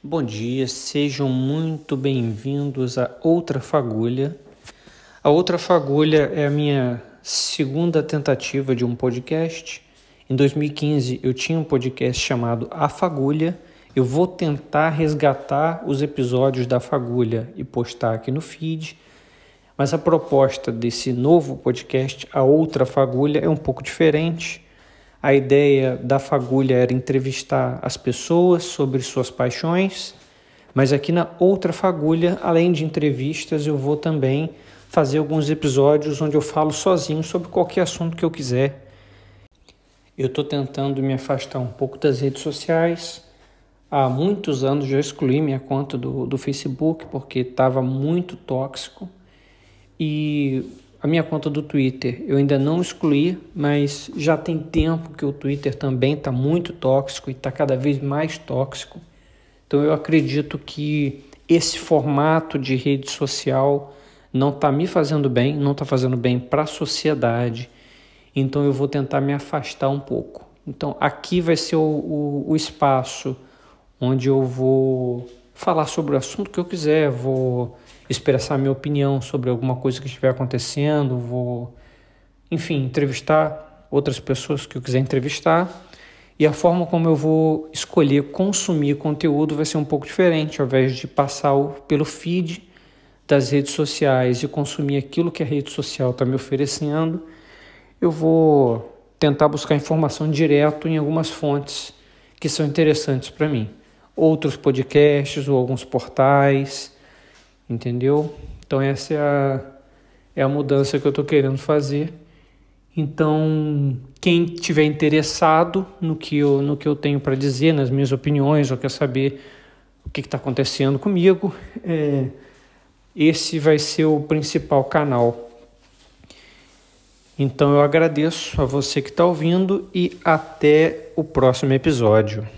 Bom dia, sejam muito bem-vindos a Outra Fagulha. A Outra Fagulha é a minha segunda tentativa de um podcast. Em 2015 eu tinha um podcast chamado A Fagulha. Eu vou tentar resgatar os episódios da Fagulha e postar aqui no feed. Mas a proposta desse novo podcast, A Outra Fagulha, é um pouco diferente. A ideia da fagulha era entrevistar as pessoas sobre suas paixões, mas aqui na outra fagulha, além de entrevistas, eu vou também fazer alguns episódios onde eu falo sozinho sobre qualquer assunto que eu quiser. Eu estou tentando me afastar um pouco das redes sociais. Há muitos anos já excluí minha conta do, do Facebook porque estava muito tóxico. E a minha conta do Twitter eu ainda não excluí, mas já tem tempo que o Twitter também está muito tóxico e está cada vez mais tóxico. Então eu acredito que esse formato de rede social não está me fazendo bem, não está fazendo bem para a sociedade. Então eu vou tentar me afastar um pouco. Então aqui vai ser o, o, o espaço onde eu vou falar sobre o assunto que eu quiser, vou expressar minha opinião sobre alguma coisa que estiver acontecendo, vou, enfim, entrevistar outras pessoas que eu quiser entrevistar. E a forma como eu vou escolher consumir conteúdo vai ser um pouco diferente, ao invés de passar pelo feed das redes sociais e consumir aquilo que a rede social está me oferecendo, eu vou tentar buscar informação direto em algumas fontes que são interessantes para mim. Outros podcasts ou alguns portais entendeu? Então essa é a, é a mudança que eu estou querendo fazer. Então, quem tiver interessado no que eu, no que eu tenho para dizer, nas minhas opiniões, ou quer saber o que está acontecendo comigo, é, esse vai ser o principal canal. Então eu agradeço a você que está ouvindo e até o próximo episódio.